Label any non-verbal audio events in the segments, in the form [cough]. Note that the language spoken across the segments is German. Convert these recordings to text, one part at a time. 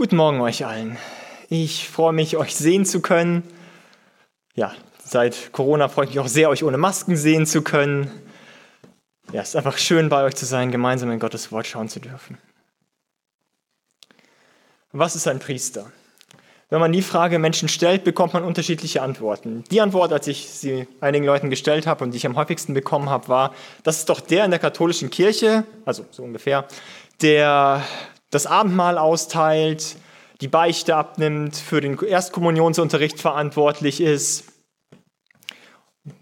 Guten Morgen euch allen. Ich freue mich, euch sehen zu können. Ja, seit Corona freue ich mich auch sehr, euch ohne Masken sehen zu können. Ja, es ist einfach schön, bei euch zu sein, gemeinsam in Gottes Wort schauen zu dürfen. Was ist ein Priester? Wenn man die Frage Menschen stellt, bekommt man unterschiedliche Antworten. Die Antwort, als ich sie einigen Leuten gestellt habe und die ich am häufigsten bekommen habe, war, das ist doch der in der katholischen Kirche, also so ungefähr, der das Abendmahl austeilt, die Beichte abnimmt, für den Erstkommunionsunterricht verantwortlich ist.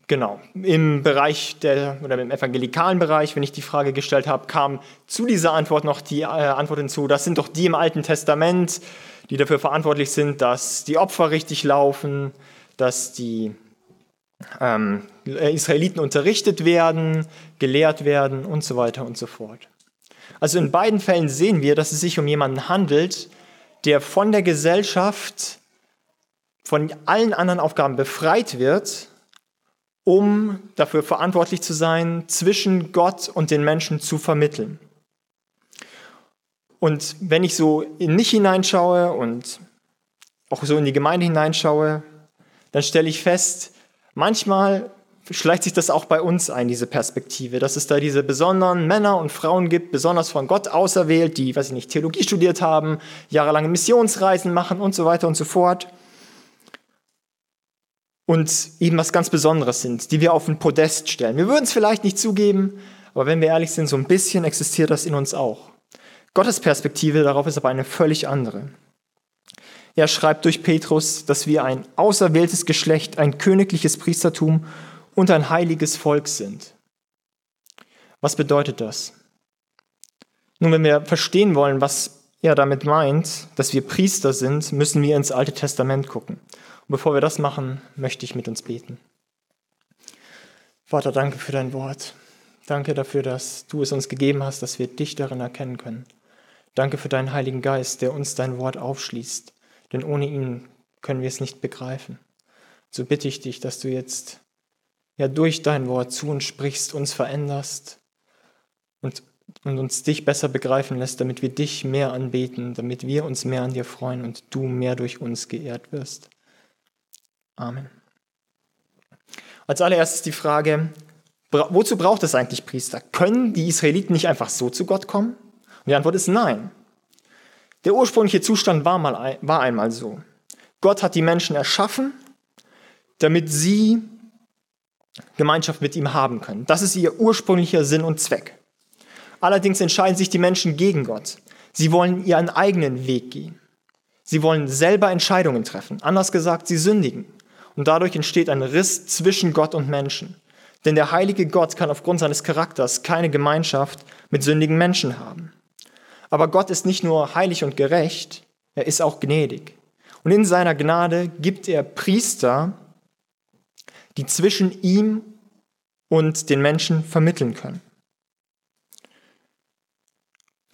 Genau, im Bereich der, oder im evangelikalen Bereich, wenn ich die Frage gestellt habe, kam zu dieser Antwort noch die äh, Antwort hinzu, das sind doch die im Alten Testament, die dafür verantwortlich sind, dass die Opfer richtig laufen, dass die ähm, Israeliten unterrichtet werden, gelehrt werden und so weiter und so fort. Also in beiden Fällen sehen wir, dass es sich um jemanden handelt, der von der Gesellschaft, von allen anderen Aufgaben befreit wird, um dafür verantwortlich zu sein, zwischen Gott und den Menschen zu vermitteln. Und wenn ich so in mich hineinschaue und auch so in die Gemeinde hineinschaue, dann stelle ich fest, manchmal schleicht sich das auch bei uns ein, diese Perspektive, dass es da diese besonderen Männer und Frauen gibt, besonders von Gott auserwählt, die, weiß ich nicht, Theologie studiert haben, jahrelange Missionsreisen machen und so weiter und so fort. Und eben was ganz Besonderes sind, die wir auf ein Podest stellen. Wir würden es vielleicht nicht zugeben, aber wenn wir ehrlich sind, so ein bisschen existiert das in uns auch. Gottes Perspektive darauf ist aber eine völlig andere. Er schreibt durch Petrus, dass wir ein auserwähltes Geschlecht, ein königliches Priestertum und ein heiliges Volk sind. Was bedeutet das? Nun, wenn wir verstehen wollen, was er damit meint, dass wir Priester sind, müssen wir ins Alte Testament gucken. Und bevor wir das machen, möchte ich mit uns beten. Vater, danke für dein Wort. Danke dafür, dass du es uns gegeben hast, dass wir dich darin erkennen können. Danke für deinen Heiligen Geist, der uns dein Wort aufschließt, denn ohne ihn können wir es nicht begreifen. So bitte ich dich, dass du jetzt ja durch dein Wort zu uns sprichst, uns veränderst und, und uns dich besser begreifen lässt, damit wir dich mehr anbeten, damit wir uns mehr an dir freuen und du mehr durch uns geehrt wirst. Amen. Als allererstes die Frage, wozu braucht es eigentlich Priester? Können die Israeliten nicht einfach so zu Gott kommen? Und die Antwort ist nein. Der ursprüngliche Zustand war, mal, war einmal so. Gott hat die Menschen erschaffen, damit sie Gemeinschaft mit ihm haben können. Das ist ihr ursprünglicher Sinn und Zweck. Allerdings entscheiden sich die Menschen gegen Gott. Sie wollen ihren eigenen Weg gehen. Sie wollen selber Entscheidungen treffen. Anders gesagt, sie sündigen. Und dadurch entsteht ein Riss zwischen Gott und Menschen. Denn der heilige Gott kann aufgrund seines Charakters keine Gemeinschaft mit sündigen Menschen haben. Aber Gott ist nicht nur heilig und gerecht, er ist auch gnädig. Und in seiner Gnade gibt er Priester, die zwischen ihm und den Menschen vermitteln können.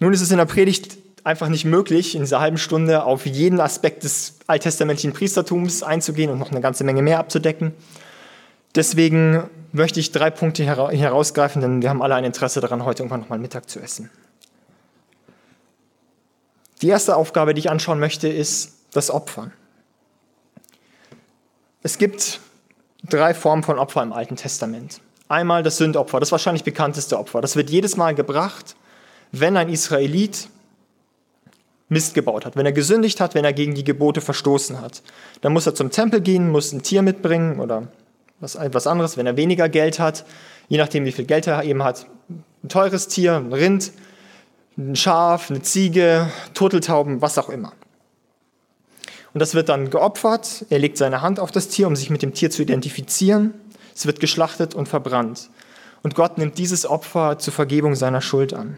Nun ist es in der Predigt einfach nicht möglich, in dieser halben Stunde auf jeden Aspekt des alttestamentlichen Priestertums einzugehen und noch eine ganze Menge mehr abzudecken. Deswegen möchte ich drei Punkte herausgreifen, denn wir haben alle ein Interesse daran, heute irgendwann nochmal Mittag zu essen. Die erste Aufgabe, die ich anschauen möchte, ist das Opfern. Es gibt drei Formen von Opfer im Alten Testament. Einmal das Sündopfer, das wahrscheinlich bekannteste Opfer. Das wird jedes Mal gebracht, wenn ein Israelit Mist gebaut hat, wenn er gesündigt hat, wenn er gegen die Gebote verstoßen hat. Dann muss er zum Tempel gehen, muss ein Tier mitbringen oder was, etwas anderes, wenn er weniger Geld hat, je nachdem wie viel Geld er eben hat. Ein teures Tier, ein Rind, ein Schaf, eine Ziege, Turteltauben, was auch immer. Und das wird dann geopfert. Er legt seine Hand auf das Tier, um sich mit dem Tier zu identifizieren. Es wird geschlachtet und verbrannt. Und Gott nimmt dieses Opfer zur Vergebung seiner Schuld an.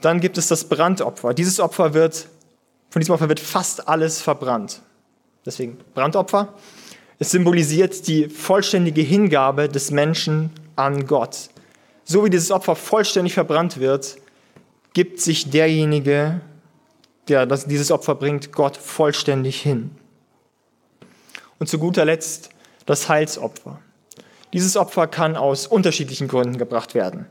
Dann gibt es das Brandopfer. Dieses Opfer wird, von diesem Opfer wird fast alles verbrannt. Deswegen Brandopfer. Es symbolisiert die vollständige Hingabe des Menschen an Gott. So wie dieses Opfer vollständig verbrannt wird, gibt sich derjenige, der das, dieses Opfer bringt, Gott vollständig hin. Und zu guter Letzt das Heilsopfer. Dieses Opfer kann aus unterschiedlichen Gründen gebracht werden.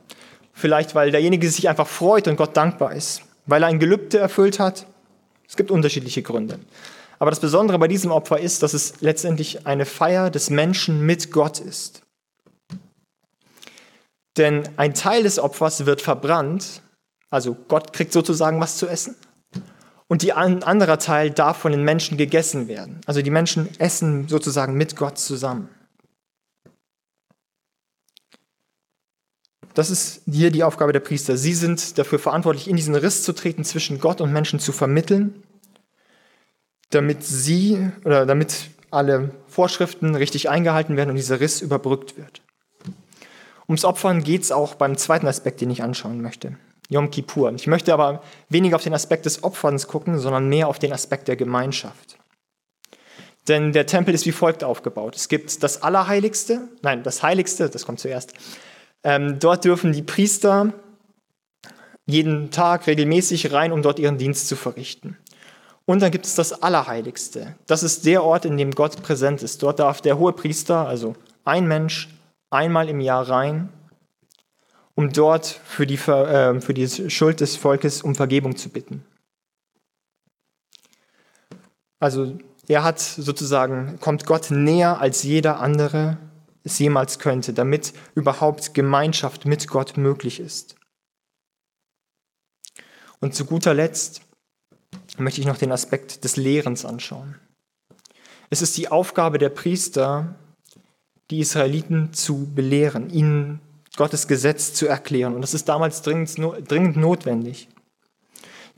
Vielleicht, weil derjenige sich einfach freut und Gott dankbar ist, weil er ein Gelübde erfüllt hat, Es gibt unterschiedliche Gründe. Aber das Besondere bei diesem Opfer ist, dass es letztendlich eine Feier des Menschen mit Gott ist. Denn ein Teil des Opfers wird verbrannt, also Gott kriegt sozusagen was zu essen, und die ein anderer Teil darf von den Menschen gegessen werden. Also die Menschen essen sozusagen mit Gott zusammen. Das ist hier die Aufgabe der Priester. Sie sind dafür verantwortlich, in diesen Riss zu treten, zwischen Gott und Menschen zu vermitteln, damit sie oder damit alle Vorschriften richtig eingehalten werden und dieser Riss überbrückt wird. Ums Opfern geht es auch beim zweiten Aspekt, den ich anschauen möchte. Yom Kippur. Ich möchte aber weniger auf den Aspekt des Opferns gucken, sondern mehr auf den Aspekt der Gemeinschaft. Denn der Tempel ist wie folgt aufgebaut. Es gibt das Allerheiligste, nein, das Heiligste, das kommt zuerst. Ähm, dort dürfen die Priester jeden Tag regelmäßig rein, um dort ihren Dienst zu verrichten. Und dann gibt es das Allerheiligste. Das ist der Ort, in dem Gott präsent ist. Dort darf der hohe Priester, also ein Mensch, einmal im Jahr rein, um dort für die, äh, für die Schuld des Volkes um Vergebung zu bitten. Also er hat sozusagen, kommt Gott näher als jeder andere es jemals könnte, damit überhaupt Gemeinschaft mit Gott möglich ist. Und zu guter Letzt möchte ich noch den Aspekt des Lehrens anschauen. Es ist die Aufgabe der Priester, die Israeliten zu belehren, ihnen Gottes Gesetz zu erklären. Und das ist damals dringend, dringend notwendig.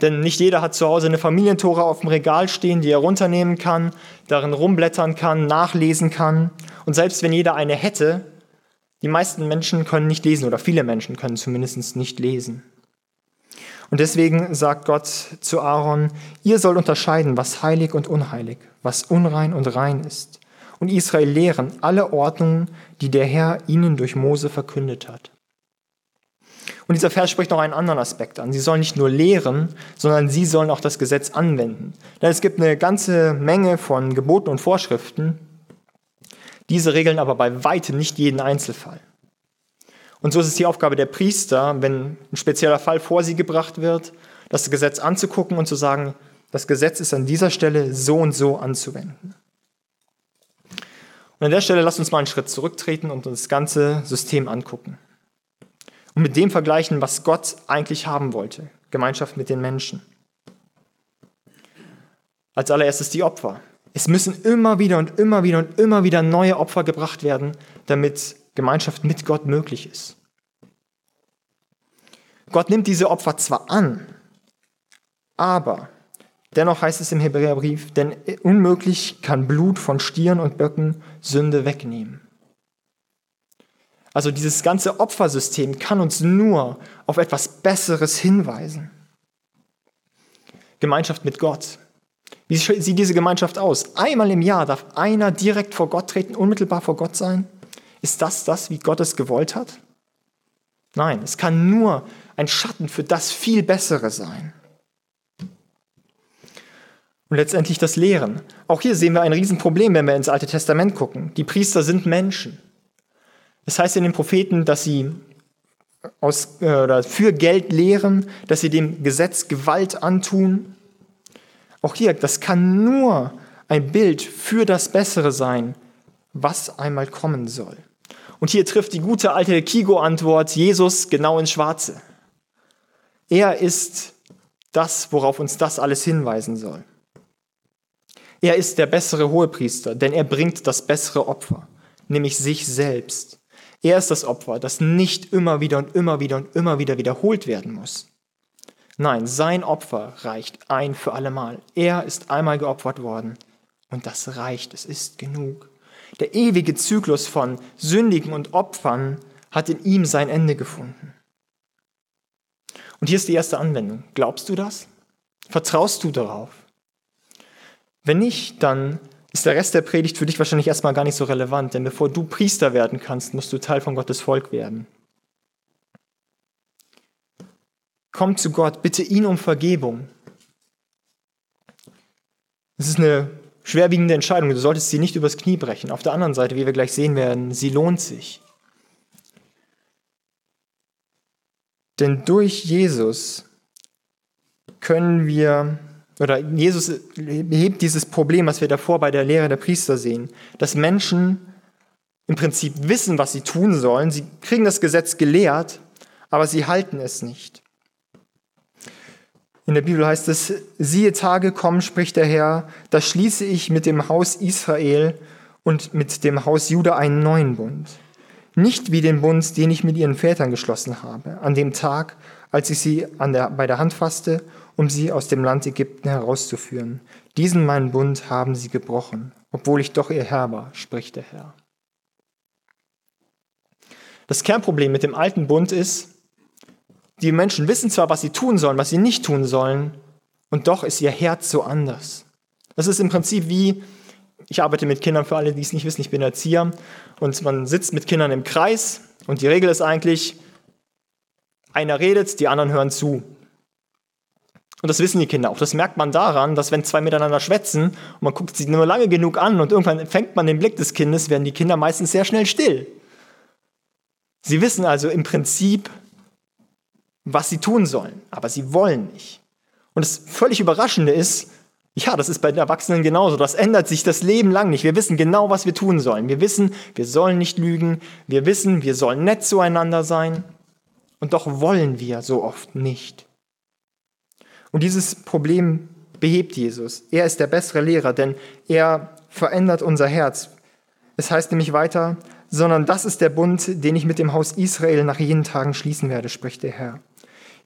Denn nicht jeder hat zu Hause eine Familientore auf dem Regal stehen, die er runternehmen kann, darin rumblättern kann, nachlesen kann. Und selbst wenn jeder eine hätte, die meisten Menschen können nicht lesen oder viele Menschen können zumindest nicht lesen. Und deswegen sagt Gott zu Aaron, ihr sollt unterscheiden, was heilig und unheilig, was unrein und rein ist. Und Israel lehren alle Ordnungen, die der Herr ihnen durch Mose verkündet hat. Und dieser Vers spricht noch einen anderen Aspekt an. Sie sollen nicht nur lehren, sondern sie sollen auch das Gesetz anwenden. Denn es gibt eine ganze Menge von Geboten und Vorschriften. Diese regeln aber bei weitem nicht jeden Einzelfall. Und so ist es die Aufgabe der Priester, wenn ein spezieller Fall vor sie gebracht wird, das Gesetz anzugucken und zu sagen, das Gesetz ist an dieser Stelle so und so anzuwenden. Und an der Stelle lasst uns mal einen Schritt zurücktreten und uns das ganze System angucken und mit dem vergleichen, was Gott eigentlich haben wollte. Gemeinschaft mit den Menschen. Als allererstes die Opfer. Es müssen immer wieder und immer wieder und immer wieder neue Opfer gebracht werden, damit Gemeinschaft mit Gott möglich ist. Gott nimmt diese Opfer zwar an, aber dennoch heißt es im Hebräerbrief, denn unmöglich kann Blut von Stieren und Böcken Sünde wegnehmen. Also dieses ganze Opfersystem kann uns nur auf etwas Besseres hinweisen. Gemeinschaft mit Gott. Wie sieht diese Gemeinschaft aus? Einmal im Jahr darf einer direkt vor Gott treten, unmittelbar vor Gott sein? Ist das das, wie Gott es gewollt hat? Nein, es kann nur ein Schatten für das viel Bessere sein. Und letztendlich das Lehren. Auch hier sehen wir ein Riesenproblem, wenn wir ins Alte Testament gucken. Die Priester sind Menschen. Es heißt in den Propheten, dass sie aus, äh, oder für Geld lehren, dass sie dem Gesetz Gewalt antun. Auch hier, das kann nur ein Bild für das Bessere sein, was einmal kommen soll. Und hier trifft die gute alte Kigo-Antwort Jesus genau ins Schwarze. Er ist das, worauf uns das alles hinweisen soll. Er ist der bessere Hohepriester, denn er bringt das bessere Opfer, nämlich sich selbst. Er ist das Opfer, das nicht immer wieder und immer wieder und immer wieder wiederholt werden muss. Nein, sein Opfer reicht ein für allemal. Er ist einmal geopfert worden und das reicht, es ist genug. Der ewige Zyklus von Sündigen und Opfern hat in ihm sein Ende gefunden. Und hier ist die erste Anwendung. Glaubst du das? Vertraust du darauf? Wenn nicht, dann ist der Rest der Predigt für dich wahrscheinlich erstmal gar nicht so relevant, denn bevor du Priester werden kannst, musst du Teil von Gottes Volk werden. Komm zu Gott, bitte ihn um Vergebung. Es ist eine schwerwiegende Entscheidung, du solltest sie nicht übers Knie brechen. Auf der anderen Seite, wie wir gleich sehen werden, sie lohnt sich. Denn durch Jesus können wir oder Jesus behebt dieses Problem, was wir davor bei der Lehre der Priester sehen, dass Menschen im Prinzip wissen, was sie tun sollen. Sie kriegen das Gesetz gelehrt, aber sie halten es nicht. In der Bibel heißt es, siehe Tage kommen, spricht der Herr, da schließe ich mit dem Haus Israel und mit dem Haus Juda einen neuen Bund. Nicht wie den Bund, den ich mit ihren Vätern geschlossen habe, an dem Tag, als ich sie der, bei der Hand fasste, um sie aus dem Land Ägypten herauszuführen. Diesen meinen Bund haben sie gebrochen, obwohl ich doch ihr Herr war, spricht der Herr. Das Kernproblem mit dem alten Bund ist, die Menschen wissen zwar, was sie tun sollen, was sie nicht tun sollen, und doch ist ihr Herz so anders. Das ist im Prinzip wie, ich arbeite mit Kindern, für alle, die es nicht wissen, ich bin Erzieher, und man sitzt mit Kindern im Kreis, und die Regel ist eigentlich, einer redet, die anderen hören zu. Und das wissen die Kinder auch. Das merkt man daran, dass wenn zwei miteinander schwätzen und man guckt sie nur lange genug an und irgendwann fängt man den Blick des Kindes, werden die Kinder meistens sehr schnell still. Sie wissen also im Prinzip, was sie tun sollen, aber sie wollen nicht. Und das völlig Überraschende ist, ja, das ist bei den Erwachsenen genauso. Das ändert sich das Leben lang nicht. Wir wissen genau, was wir tun sollen. Wir wissen, wir sollen nicht lügen. Wir wissen, wir sollen nett zueinander sein. Und doch wollen wir so oft nicht. Und dieses Problem behebt Jesus. Er ist der bessere Lehrer, denn er verändert unser Herz. Es heißt nämlich weiter, sondern das ist der Bund, den ich mit dem Haus Israel nach jenen Tagen schließen werde, spricht der Herr.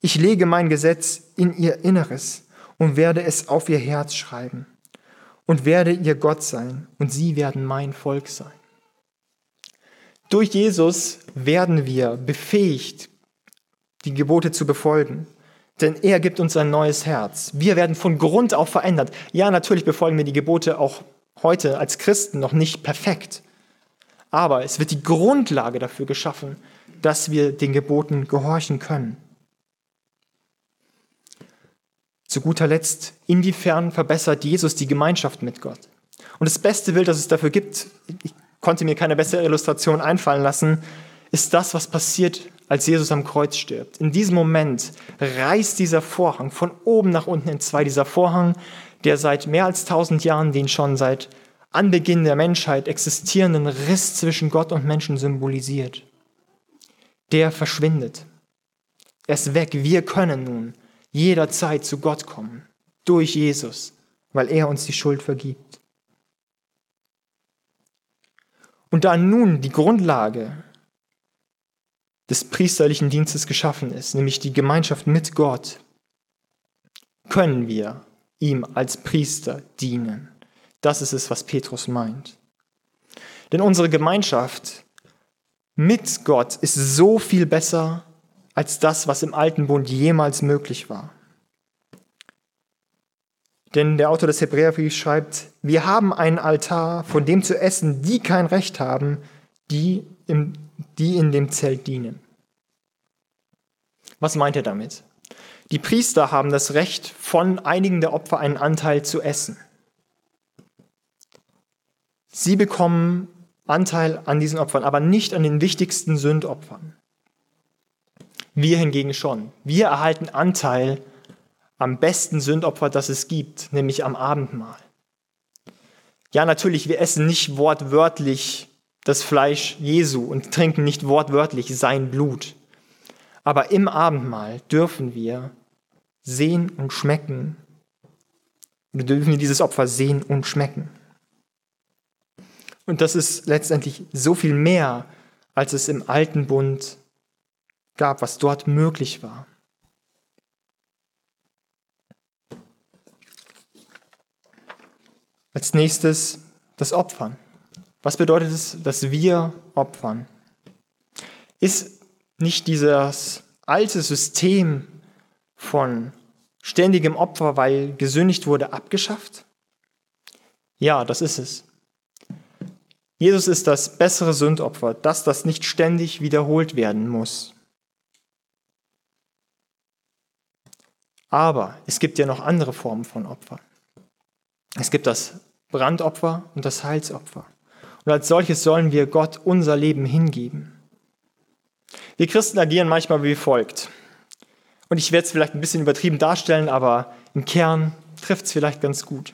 Ich lege mein Gesetz in ihr Inneres und werde es auf ihr Herz schreiben und werde ihr Gott sein und sie werden mein Volk sein. Durch Jesus werden wir befähigt, die Gebote zu befolgen, denn er gibt uns ein neues Herz. Wir werden von Grund auf verändert. Ja, natürlich befolgen wir die Gebote auch heute als Christen noch nicht perfekt, aber es wird die Grundlage dafür geschaffen, dass wir den Geboten gehorchen können. Zu guter Letzt, inwiefern verbessert Jesus die Gemeinschaft mit Gott? Und das beste Bild, das es dafür gibt, ich konnte mir keine bessere Illustration einfallen lassen, ist das, was passiert, als Jesus am Kreuz stirbt. In diesem Moment reißt dieser Vorhang von oben nach unten in zwei. Dieser Vorhang, der seit mehr als tausend Jahren den schon seit Anbeginn der Menschheit existierenden Riss zwischen Gott und Menschen symbolisiert. Der verschwindet. Er ist weg. Wir können nun jederzeit zu Gott kommen. Durch Jesus, weil er uns die Schuld vergibt. Und da nun die Grundlage des priesterlichen Dienstes geschaffen ist, nämlich die Gemeinschaft mit Gott, können wir ihm als Priester dienen. Das ist es, was Petrus meint. Denn unsere Gemeinschaft mit Gott ist so viel besser als das, was im alten Bund jemals möglich war. Denn der Autor des Hebräerbriefs schreibt, wir haben einen Altar, von dem zu essen, die kein Recht haben, die, im, die in dem Zelt dienen. Was meint er damit? Die Priester haben das Recht, von einigen der Opfer einen Anteil zu essen. Sie bekommen Anteil an diesen Opfern, aber nicht an den wichtigsten Sündopfern. Wir hingegen schon. Wir erhalten Anteil am besten Sündopfer, das es gibt, nämlich am Abendmahl. Ja, natürlich, wir essen nicht wortwörtlich das Fleisch Jesu und trinken nicht wortwörtlich sein Blut. Aber im Abendmahl dürfen wir sehen und schmecken. Wir dürfen dieses Opfer sehen und schmecken. Und das ist letztendlich so viel mehr, als es im alten Bund gab, was dort möglich war. Als nächstes das Opfern. Was bedeutet es, dass wir opfern? Ist nicht dieses alte System von ständigem Opfer, weil gesündigt wurde, abgeschafft? Ja, das ist es. Jesus ist das bessere Sündopfer, das, das nicht ständig wiederholt werden muss. Aber es gibt ja noch andere Formen von Opfern. Es gibt das Brandopfer und das Heilsopfer. Und als solches sollen wir Gott unser Leben hingeben. Wir Christen agieren manchmal wie folgt. Und ich werde es vielleicht ein bisschen übertrieben darstellen, aber im Kern trifft es vielleicht ganz gut.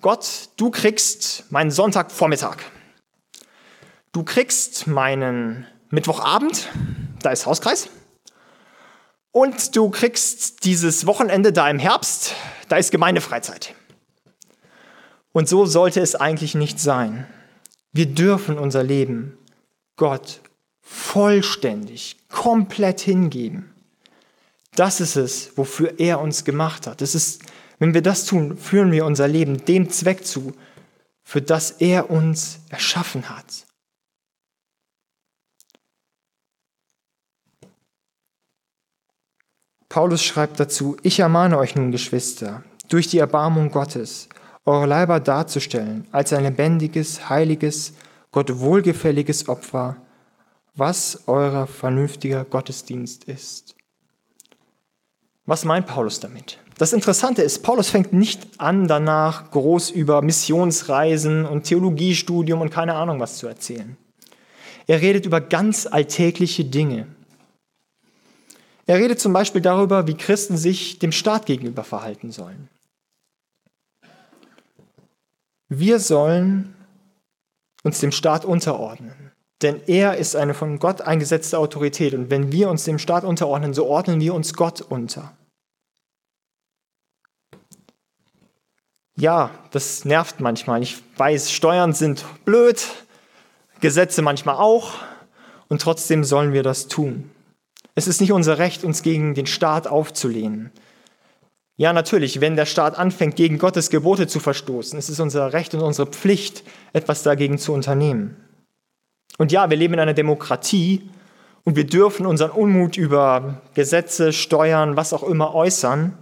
Gott, du kriegst meinen Sonntagvormittag. Du kriegst meinen Mittwochabend, da ist Hauskreis. Und du kriegst dieses Wochenende da im Herbst, da ist Gemeindefreizeit. Und so sollte es eigentlich nicht sein. Wir dürfen unser Leben Gott vollständig, komplett hingeben. Das ist es, wofür er uns gemacht hat. Das ist, wenn wir das tun, führen wir unser Leben dem Zweck zu, für das er uns erschaffen hat. Paulus schreibt dazu, ich ermahne euch nun, Geschwister, durch die Erbarmung Gottes, eure Leiber darzustellen als ein lebendiges, heiliges, Gott wohlgefälliges Opfer, was euer vernünftiger Gottesdienst ist. Was meint Paulus damit? Das Interessante ist, Paulus fängt nicht an, danach groß über Missionsreisen und Theologiestudium und keine Ahnung was zu erzählen. Er redet über ganz alltägliche Dinge. Er redet zum Beispiel darüber, wie Christen sich dem Staat gegenüber verhalten sollen. Wir sollen uns dem Staat unterordnen, denn er ist eine von Gott eingesetzte Autorität und wenn wir uns dem Staat unterordnen, so ordnen wir uns Gott unter. Ja, das nervt manchmal. Ich weiß, Steuern sind blöd, Gesetze manchmal auch und trotzdem sollen wir das tun. Es ist nicht unser Recht, uns gegen den Staat aufzulehnen. Ja, natürlich, wenn der Staat anfängt, gegen Gottes Gebote zu verstoßen, ist es unser Recht und unsere Pflicht, etwas dagegen zu unternehmen. Und ja, wir leben in einer Demokratie und wir dürfen unseren Unmut über Gesetze, Steuern, was auch immer äußern.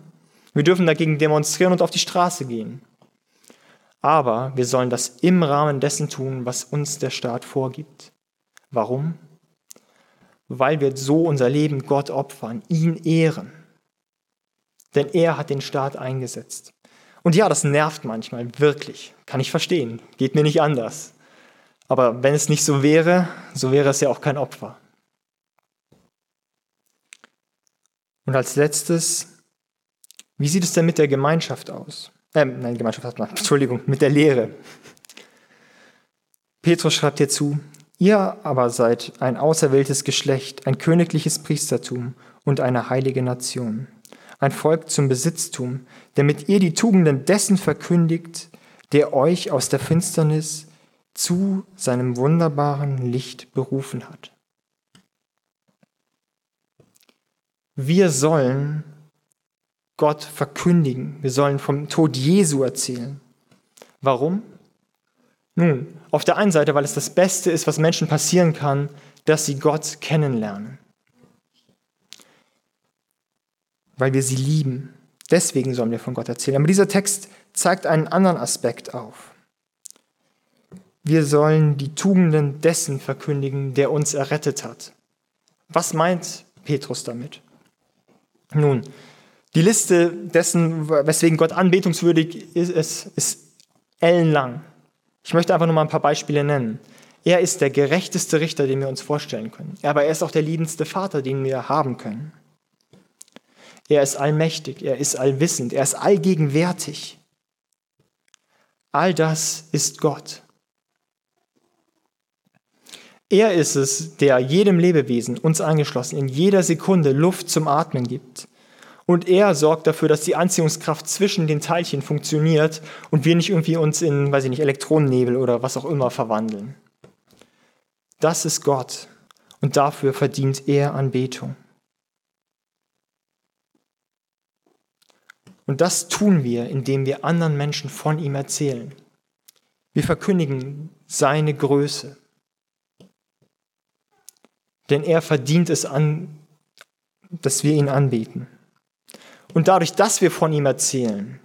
Wir dürfen dagegen demonstrieren und auf die Straße gehen. Aber wir sollen das im Rahmen dessen tun, was uns der Staat vorgibt. Warum? weil wir so unser Leben Gott opfern, ihn ehren. Denn er hat den Staat eingesetzt. Und ja, das nervt manchmal, wirklich. Kann ich verstehen. Geht mir nicht anders. Aber wenn es nicht so wäre, so wäre es ja auch kein Opfer. Und als letztes, wie sieht es denn mit der Gemeinschaft aus? Äh, nein, Gemeinschaft hat man, [laughs] Entschuldigung, mit der Lehre. Petrus schreibt hierzu, Ihr aber seid ein auserwähltes Geschlecht, ein königliches Priestertum und eine heilige Nation, ein Volk zum Besitztum, damit ihr die Tugenden dessen verkündigt, der euch aus der Finsternis zu seinem wunderbaren Licht berufen hat. Wir sollen Gott verkündigen. Wir sollen vom Tod Jesu erzählen. Warum? Nun, auf der einen Seite, weil es das Beste ist, was Menschen passieren kann, dass sie Gott kennenlernen. Weil wir sie lieben. Deswegen sollen wir von Gott erzählen. Aber dieser Text zeigt einen anderen Aspekt auf. Wir sollen die Tugenden dessen verkündigen, der uns errettet hat. Was meint Petrus damit? Nun, die Liste dessen, weswegen Gott anbetungswürdig ist, ist ellenlang. Ich möchte einfach nur mal ein paar Beispiele nennen. Er ist der gerechteste Richter, den wir uns vorstellen können. Aber er ist auch der liebendste Vater, den wir haben können. Er ist allmächtig, er ist allwissend, er ist allgegenwärtig. All das ist Gott. Er ist es, der jedem Lebewesen, uns angeschlossen, in jeder Sekunde Luft zum Atmen gibt. Und er sorgt dafür, dass die Anziehungskraft zwischen den Teilchen funktioniert und wir nicht irgendwie uns in, weiß ich nicht, Elektronennebel oder was auch immer verwandeln. Das ist Gott und dafür verdient er Anbetung. Und das tun wir, indem wir anderen Menschen von ihm erzählen. Wir verkündigen seine Größe. Denn er verdient es an, dass wir ihn anbeten. Und dadurch, dass wir von ihm erzählen,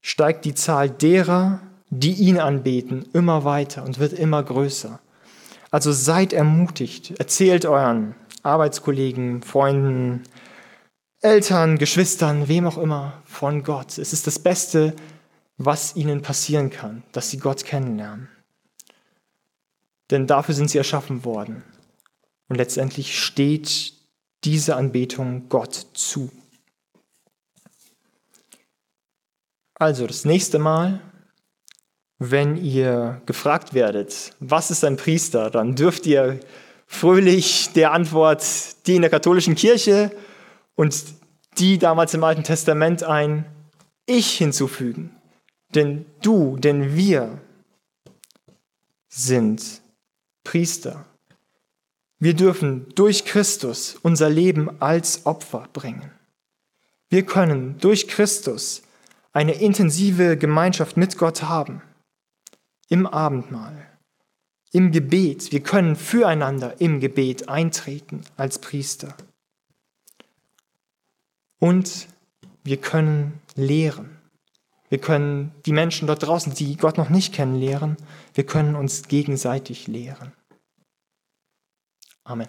steigt die Zahl derer, die ihn anbeten, immer weiter und wird immer größer. Also seid ermutigt, erzählt euren Arbeitskollegen, Freunden, Eltern, Geschwistern, wem auch immer von Gott. Es ist das Beste, was ihnen passieren kann, dass sie Gott kennenlernen. Denn dafür sind sie erschaffen worden. Und letztendlich steht diese Anbetung Gott zu. Also das nächste Mal, wenn ihr gefragt werdet, was ist ein Priester, dann dürft ihr fröhlich der Antwort, die in der katholischen Kirche und die damals im Alten Testament ein Ich hinzufügen. Denn du, denn wir sind Priester. Wir dürfen durch Christus unser Leben als Opfer bringen. Wir können durch Christus eine intensive Gemeinschaft mit Gott haben. Im Abendmahl, im Gebet. Wir können füreinander im Gebet eintreten als Priester. Und wir können lehren. Wir können die Menschen dort draußen, die Gott noch nicht kennen, lehren. Wir können uns gegenseitig lehren. Amen.